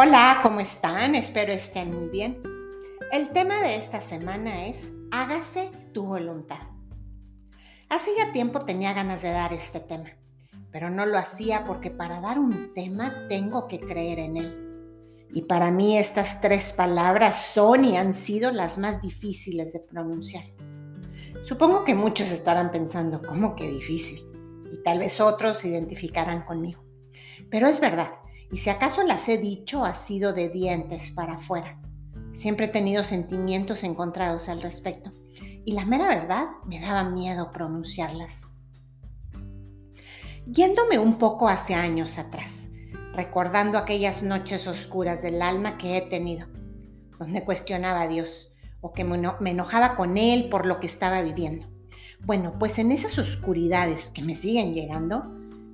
Hola, ¿cómo están? Espero estén muy bien. El tema de esta semana es Hágase tu voluntad. Hace ya tiempo tenía ganas de dar este tema, pero no lo hacía porque para dar un tema tengo que creer en él. Y para mí estas tres palabras son y han sido las más difíciles de pronunciar. Supongo que muchos estarán pensando, ¿cómo que difícil? Y tal vez otros se identificarán conmigo. Pero es verdad, y si acaso las he dicho, ha sido de dientes para afuera. Siempre he tenido sentimientos encontrados al respecto. Y la mera verdad, me daba miedo pronunciarlas. Yéndome un poco hace años atrás, recordando aquellas noches oscuras del alma que he tenido, donde cuestionaba a Dios o que me enojaba con Él por lo que estaba viviendo. Bueno, pues en esas oscuridades que me siguen llegando,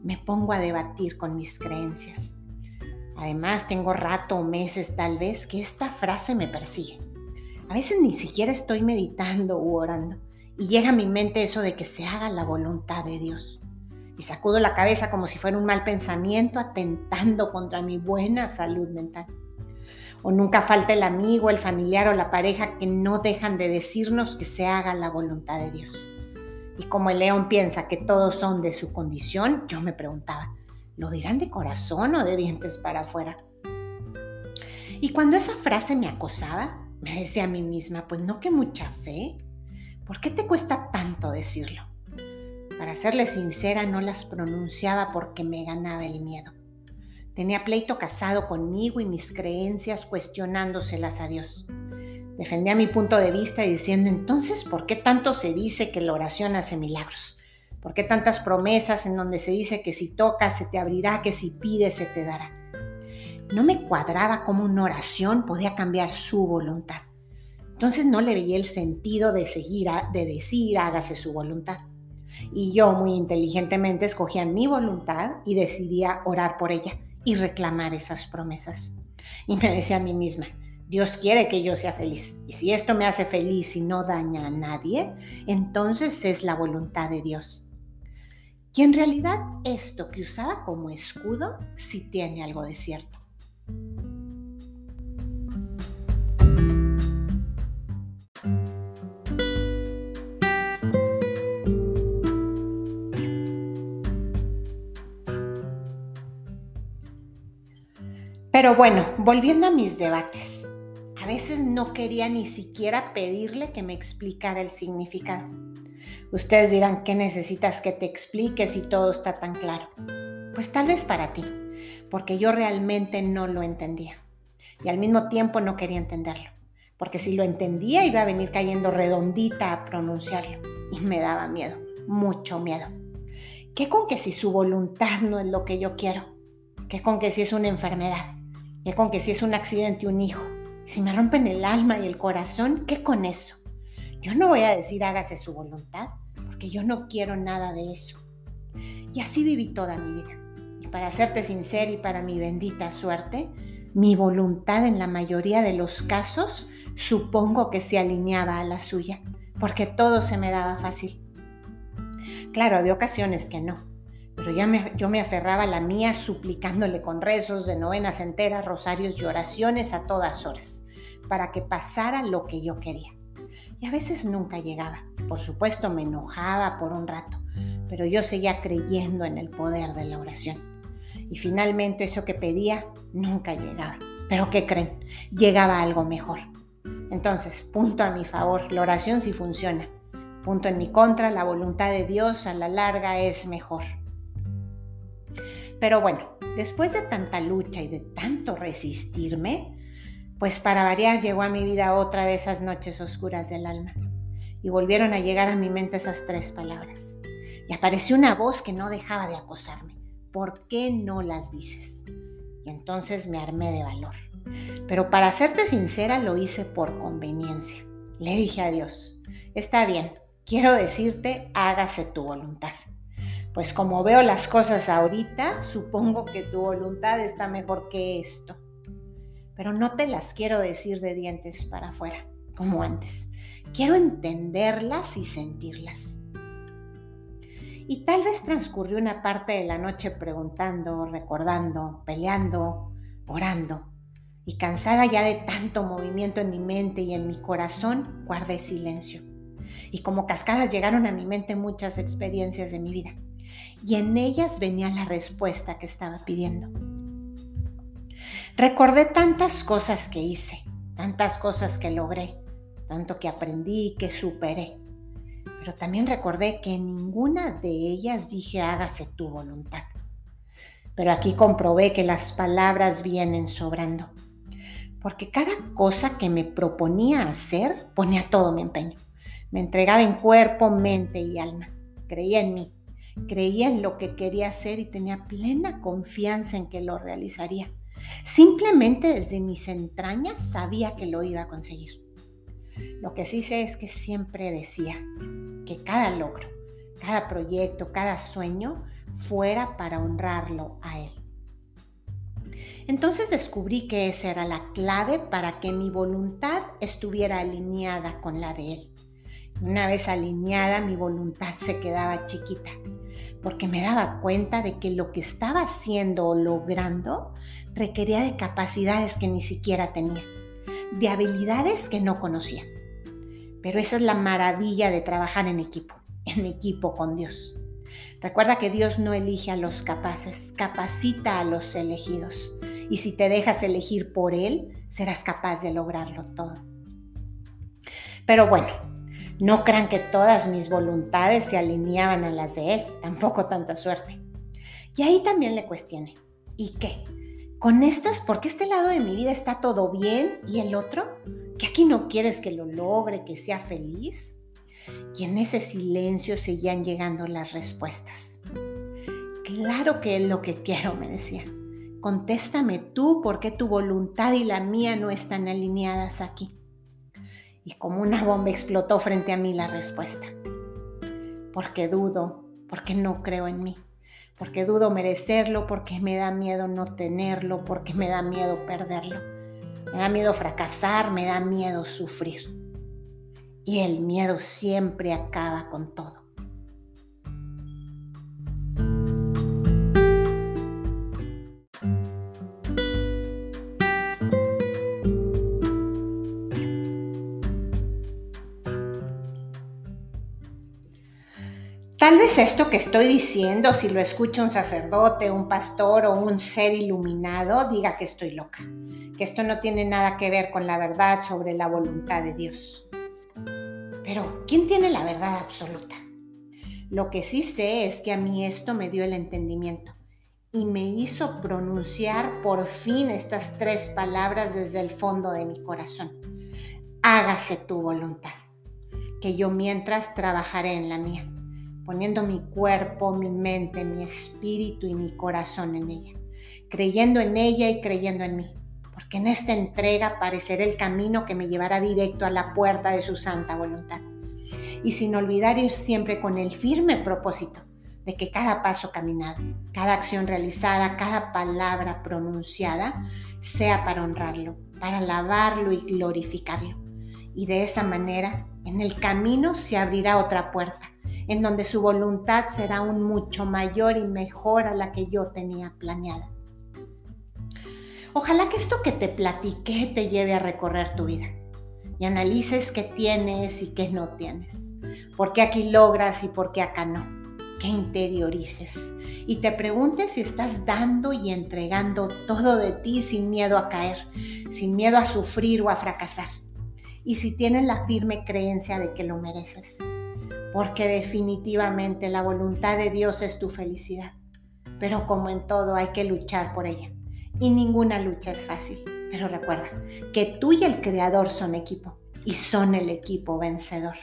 me pongo a debatir con mis creencias. Además, tengo rato o meses tal vez que esta frase me persigue. A veces ni siquiera estoy meditando u orando y llega a mi mente eso de que se haga la voluntad de Dios. Y sacudo la cabeza como si fuera un mal pensamiento atentando contra mi buena salud mental. O nunca falta el amigo, el familiar o la pareja que no dejan de decirnos que se haga la voluntad de Dios. Y como el león piensa que todos son de su condición, yo me preguntaba, ¿Lo dirán de corazón o de dientes para afuera? Y cuando esa frase me acosaba, me decía a mí misma, pues no que mucha fe. ¿Por qué te cuesta tanto decirlo? Para serle sincera, no las pronunciaba porque me ganaba el miedo. Tenía pleito casado conmigo y mis creencias cuestionándoselas a Dios. Defendía mi punto de vista diciendo, entonces, ¿por qué tanto se dice que la oración hace milagros? ¿Por qué tantas promesas en donde se dice que si tocas se te abrirá, que si pides se te dará? No me cuadraba cómo una oración podía cambiar su voluntad. Entonces no le veía el sentido de seguir, de decir hágase su voluntad. Y yo muy inteligentemente escogía mi voluntad y decidía orar por ella y reclamar esas promesas. Y me decía a mí misma, Dios quiere que yo sea feliz. Y si esto me hace feliz y no daña a nadie, entonces es la voluntad de Dios. Y en realidad esto que usaba como escudo sí tiene algo de cierto. Pero bueno, volviendo a mis debates, a veces no quería ni siquiera pedirle que me explicara el significado. Ustedes dirán, ¿qué necesitas que te explique si todo está tan claro? Pues tal vez para ti, porque yo realmente no lo entendía. Y al mismo tiempo no quería entenderlo, porque si lo entendía iba a venir cayendo redondita a pronunciarlo. Y me daba miedo, mucho miedo. ¿Qué con que si su voluntad no es lo que yo quiero? ¿Qué con que si es una enfermedad? ¿Qué con que si es un accidente, un hijo? Si me rompen el alma y el corazón, ¿qué con eso? Yo no voy a decir hágase su voluntad, porque yo no quiero nada de eso. Y así viví toda mi vida. Y para serte sincera y para mi bendita suerte, mi voluntad en la mayoría de los casos supongo que se alineaba a la suya, porque todo se me daba fácil. Claro, había ocasiones que no, pero ya yo me aferraba a la mía suplicándole con rezos de novenas enteras, rosarios y oraciones a todas horas, para que pasara lo que yo quería y a veces nunca llegaba. Por supuesto me enojaba por un rato, pero yo seguía creyendo en el poder de la oración. Y finalmente eso que pedía nunca llegaba. Pero ¿qué creen? Llegaba algo mejor. Entonces, punto a mi favor, la oración sí funciona. Punto en mi contra, la voluntad de Dios a la larga es mejor. Pero bueno, después de tanta lucha y de tanto resistirme, pues para variar llegó a mi vida otra de esas noches oscuras del alma y volvieron a llegar a mi mente esas tres palabras. Y apareció una voz que no dejaba de acosarme. ¿Por qué no las dices? Y entonces me armé de valor. Pero para serte sincera lo hice por conveniencia. Le dije a Dios, está bien, quiero decirte, hágase tu voluntad. Pues como veo las cosas ahorita, supongo que tu voluntad está mejor que esto pero no te las quiero decir de dientes para afuera, como antes. Quiero entenderlas y sentirlas. Y tal vez transcurrió una parte de la noche preguntando, recordando, peleando, orando. Y cansada ya de tanto movimiento en mi mente y en mi corazón, guardé silencio. Y como cascadas llegaron a mi mente muchas experiencias de mi vida. Y en ellas venía la respuesta que estaba pidiendo. Recordé tantas cosas que hice, tantas cosas que logré, tanto que aprendí y que superé. Pero también recordé que ninguna de ellas dije hágase tu voluntad. Pero aquí comprobé que las palabras vienen sobrando. Porque cada cosa que me proponía hacer ponía todo mi empeño. Me entregaba en cuerpo, mente y alma. Creía en mí, creía en lo que quería hacer y tenía plena confianza en que lo realizaría. Simplemente desde mis entrañas sabía que lo iba a conseguir. Lo que sí sé es que siempre decía que cada logro, cada proyecto, cada sueño fuera para honrarlo a Él. Entonces descubrí que esa era la clave para que mi voluntad estuviera alineada con la de Él. Una vez alineada, mi voluntad se quedaba chiquita, porque me daba cuenta de que lo que estaba haciendo o logrando requería de capacidades que ni siquiera tenía, de habilidades que no conocía. Pero esa es la maravilla de trabajar en equipo, en equipo con Dios. Recuerda que Dios no elige a los capaces, capacita a los elegidos. Y si te dejas elegir por Él, serás capaz de lograrlo todo. Pero bueno, no crean que todas mis voluntades se alineaban a las de Él, tampoco tanta suerte. Y ahí también le cuestioné, ¿y qué? con estas, porque este lado de mi vida está todo bien y el otro, que aquí no quieres que lo logre, que sea feliz. Y en ese silencio seguían llegando las respuestas. Claro que es lo que quiero, me decía. Contéstame tú por qué tu voluntad y la mía no están alineadas aquí. Y como una bomba explotó frente a mí la respuesta. Porque dudo, porque no creo en mí porque dudo merecerlo, porque me da miedo no tenerlo, porque me da miedo perderlo. Me da miedo fracasar, me da miedo sufrir. Y el miedo siempre acaba con todo. Tal vez esto que estoy diciendo, si lo escucha un sacerdote, un pastor o un ser iluminado, diga que estoy loca, que esto no tiene nada que ver con la verdad sobre la voluntad de Dios. Pero, ¿quién tiene la verdad absoluta? Lo que sí sé es que a mí esto me dio el entendimiento y me hizo pronunciar por fin estas tres palabras desde el fondo de mi corazón. Hágase tu voluntad, que yo mientras trabajaré en la mía poniendo mi cuerpo, mi mente, mi espíritu y mi corazón en ella, creyendo en ella y creyendo en mí, porque en esta entrega parecerá el camino que me llevará directo a la puerta de su santa voluntad. Y sin olvidar ir siempre con el firme propósito de que cada paso caminado, cada acción realizada, cada palabra pronunciada sea para honrarlo, para alabarlo y glorificarlo. Y de esa manera, en el camino se abrirá otra puerta en donde su voluntad será aún mucho mayor y mejor a la que yo tenía planeada. Ojalá que esto que te platiqué te lleve a recorrer tu vida y analices qué tienes y qué no tienes, por qué aquí logras y por qué acá no, que interiorices y te preguntes si estás dando y entregando todo de ti sin miedo a caer, sin miedo a sufrir o a fracasar, y si tienes la firme creencia de que lo mereces porque definitivamente la voluntad de Dios es tu felicidad. Pero como en todo hay que luchar por ella. Y ninguna lucha es fácil. Pero recuerda que tú y el Creador son equipo y son el equipo vencedor.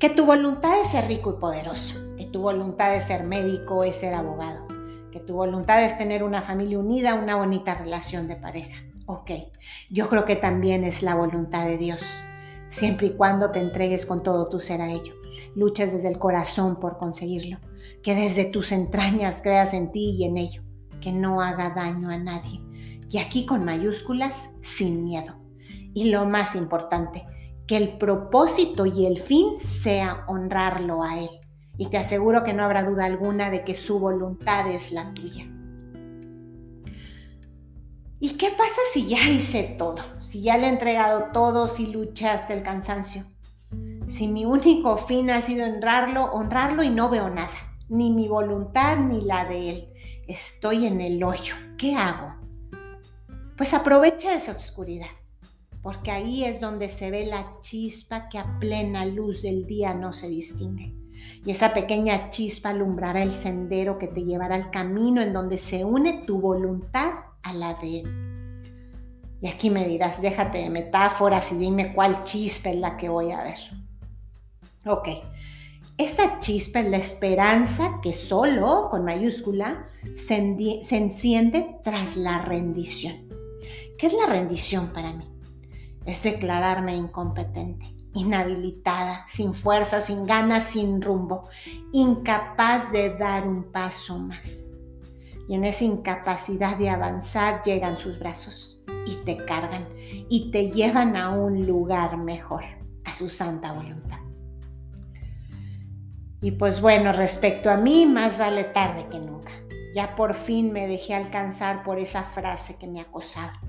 Que tu voluntad es ser rico y poderoso, que tu voluntad es ser médico es ser abogado, que tu voluntad es tener una familia unida, una bonita relación de pareja. Ok, yo creo que también es la voluntad de Dios siempre y cuando te entregues con todo tu ser a ello. Luches desde el corazón por conseguirlo, que desde tus entrañas creas en ti y en ello, que no haga daño a nadie. Y aquí con mayúsculas, sin miedo. Y lo más importante, que el propósito y el fin sea honrarlo a Él. Y te aseguro que no habrá duda alguna de que su voluntad es la tuya. ¿Y qué pasa si ya hice todo? Si ya le he entregado todo, si luché hasta el cansancio. Si mi único fin ha sido honrarlo, honrarlo y no veo nada, ni mi voluntad ni la de él. Estoy en el hoyo. ¿Qué hago? Pues aprovecha esa oscuridad, porque ahí es donde se ve la chispa que a plena luz del día no se distingue. Y esa pequeña chispa alumbrará el sendero que te llevará al camino en donde se une tu voluntad a la de Él. Y aquí me dirás, déjate de metáforas y dime cuál chispa es la que voy a ver. Ok, esa chispa es la esperanza que solo, con mayúscula, se, se enciende tras la rendición. ¿Qué es la rendición para mí? Es declararme incompetente, inhabilitada, sin fuerza, sin ganas, sin rumbo, incapaz de dar un paso más y en esa incapacidad de avanzar llegan sus brazos y te cargan y te llevan a un lugar mejor, a su santa voluntad. Y pues bueno, respecto a mí, más vale tarde que nunca. Ya por fin me dejé alcanzar por esa frase que me acosaba.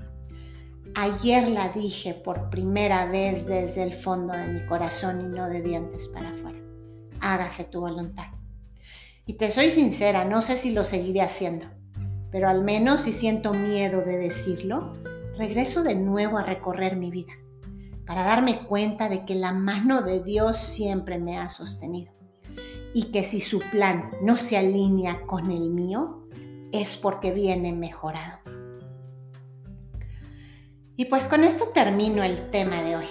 Ayer la dije por primera vez desde el fondo de mi corazón y no de dientes para afuera. Hágase tu voluntad. Y te soy sincera, no sé si lo seguiré haciendo, pero al menos si siento miedo de decirlo, regreso de nuevo a recorrer mi vida para darme cuenta de que la mano de Dios siempre me ha sostenido y que si su plan no se alinea con el mío, es porque viene mejorado. Y pues con esto termino el tema de hoy.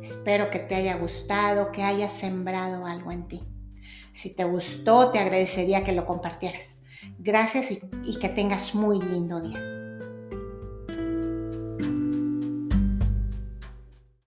Espero que te haya gustado, que haya sembrado algo en ti. Si te gustó, te agradecería que lo compartieras. Gracias y, que tengas muy lindo día.